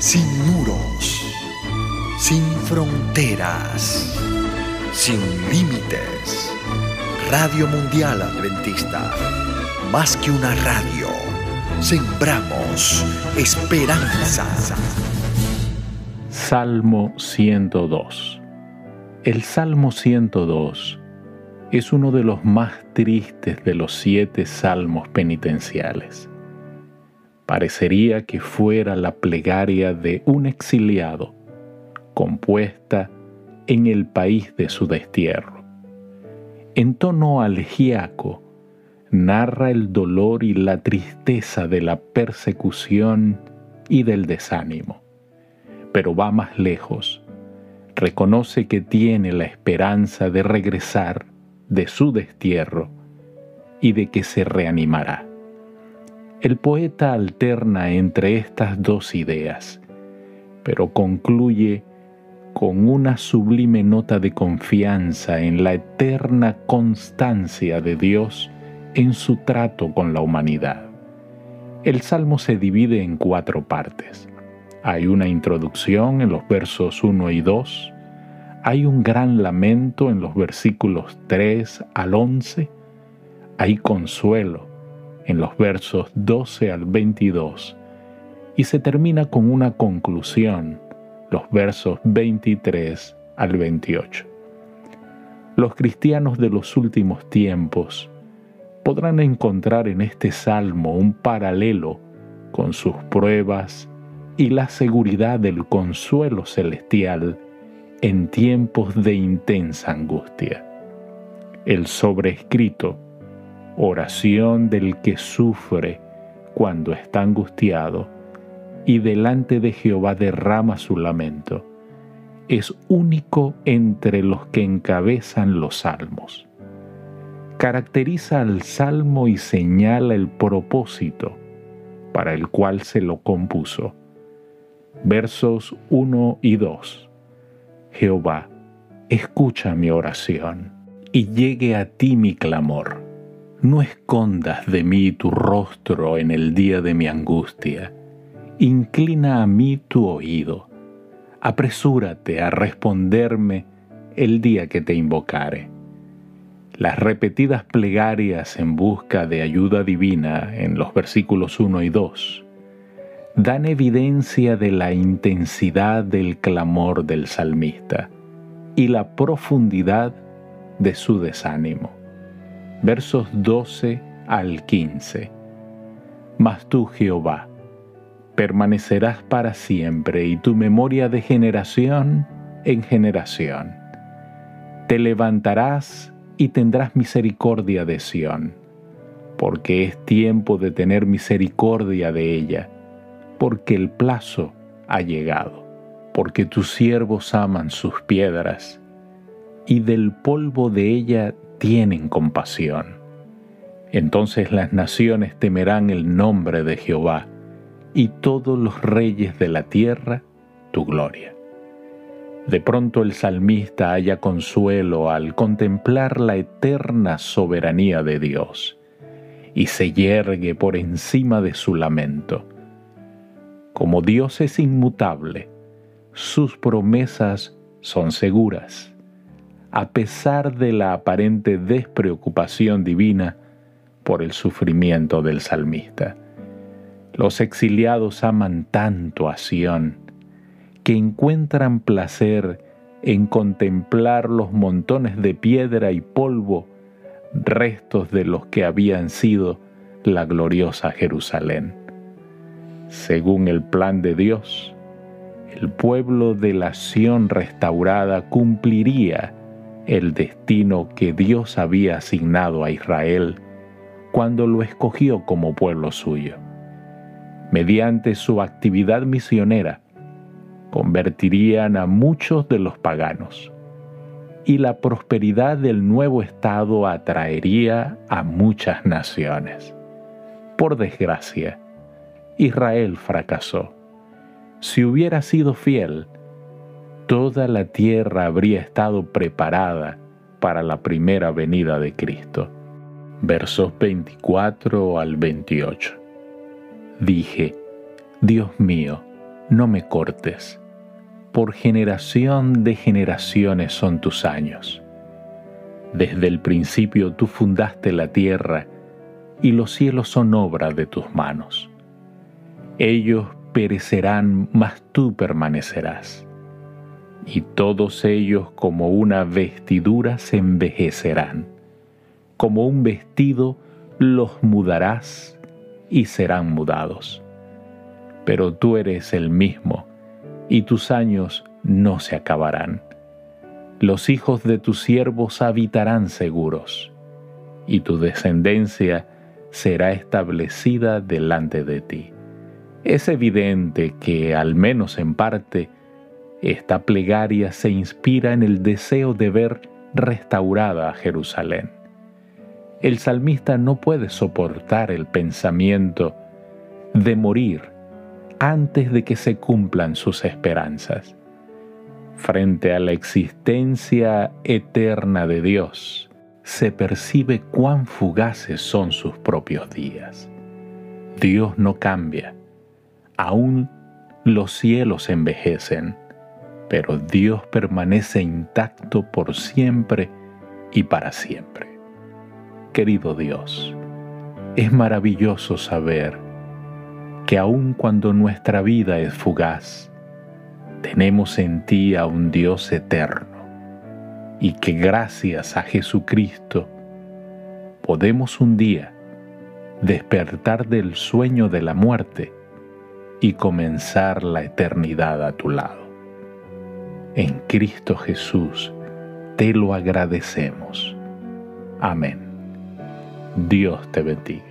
sin muros, sin fronteras, sin límites. Radio Mundial Adventista, más que una radio, sembramos esperanza. Salmo 102. El Salmo 102 es uno de los más tristes de los siete salmos penitenciales. Parecería que fuera la plegaria de un exiliado, compuesta en el país de su destierro. En tono alegiaco, narra el dolor y la tristeza de la persecución y del desánimo, pero va más lejos. Reconoce que tiene la esperanza de regresar de su destierro y de que se reanimará. El poeta alterna entre estas dos ideas, pero concluye con una sublime nota de confianza en la eterna constancia de Dios en su trato con la humanidad. El salmo se divide en cuatro partes. Hay una introducción en los versos 1 y 2, hay un gran lamento en los versículos 3 al 11. Hay consuelo en los versos 12 al 22. Y se termina con una conclusión, los versos 23 al 28. Los cristianos de los últimos tiempos podrán encontrar en este salmo un paralelo con sus pruebas y la seguridad del consuelo celestial en tiempos de intensa angustia. El sobrescrito, oración del que sufre cuando está angustiado y delante de Jehová derrama su lamento, es único entre los que encabezan los salmos. Caracteriza al salmo y señala el propósito para el cual se lo compuso. Versos 1 y 2 Jehová, escucha mi oración y llegue a ti mi clamor. No escondas de mí tu rostro en el día de mi angustia. Inclina a mí tu oído. Apresúrate a responderme el día que te invocare. Las repetidas plegarias en busca de ayuda divina en los versículos 1 y 2 dan evidencia de la intensidad del clamor del salmista y la profundidad de su desánimo. Versos 12 al 15. Mas tú, Jehová, permanecerás para siempre y tu memoria de generación en generación. Te levantarás y tendrás misericordia de Sión, porque es tiempo de tener misericordia de ella porque el plazo ha llegado, porque tus siervos aman sus piedras, y del polvo de ella tienen compasión. Entonces las naciones temerán el nombre de Jehová, y todos los reyes de la tierra tu gloria. De pronto el salmista halla consuelo al contemplar la eterna soberanía de Dios, y se yergue por encima de su lamento como Dios es inmutable, sus promesas son seguras. A pesar de la aparente despreocupación divina por el sufrimiento del salmista. Los exiliados aman tanto a Sión que encuentran placer en contemplar los montones de piedra y polvo, restos de los que habían sido la gloriosa Jerusalén. Según el plan de Dios, el pueblo de la Sión restaurada cumpliría el destino que Dios había asignado a Israel cuando lo escogió como pueblo suyo. Mediante su actividad misionera, convertirían a muchos de los paganos y la prosperidad del nuevo Estado atraería a muchas naciones. Por desgracia, Israel fracasó. Si hubiera sido fiel, toda la tierra habría estado preparada para la primera venida de Cristo. Versos 24 al 28. Dije, Dios mío, no me cortes, por generación de generaciones son tus años. Desde el principio tú fundaste la tierra y los cielos son obra de tus manos. Ellos perecerán, mas tú permanecerás. Y todos ellos como una vestidura se envejecerán. Como un vestido los mudarás y serán mudados. Pero tú eres el mismo, y tus años no se acabarán. Los hijos de tus siervos habitarán seguros, y tu descendencia será establecida delante de ti. Es evidente que, al menos en parte, esta plegaria se inspira en el deseo de ver restaurada a Jerusalén. El salmista no puede soportar el pensamiento de morir antes de que se cumplan sus esperanzas. Frente a la existencia eterna de Dios, se percibe cuán fugaces son sus propios días. Dios no cambia Aún los cielos envejecen, pero Dios permanece intacto por siempre y para siempre. Querido Dios, es maravilloso saber que aun cuando nuestra vida es fugaz, tenemos en ti a un Dios eterno y que gracias a Jesucristo podemos un día despertar del sueño de la muerte y comenzar la eternidad a tu lado. En Cristo Jesús te lo agradecemos. Amén. Dios te bendiga.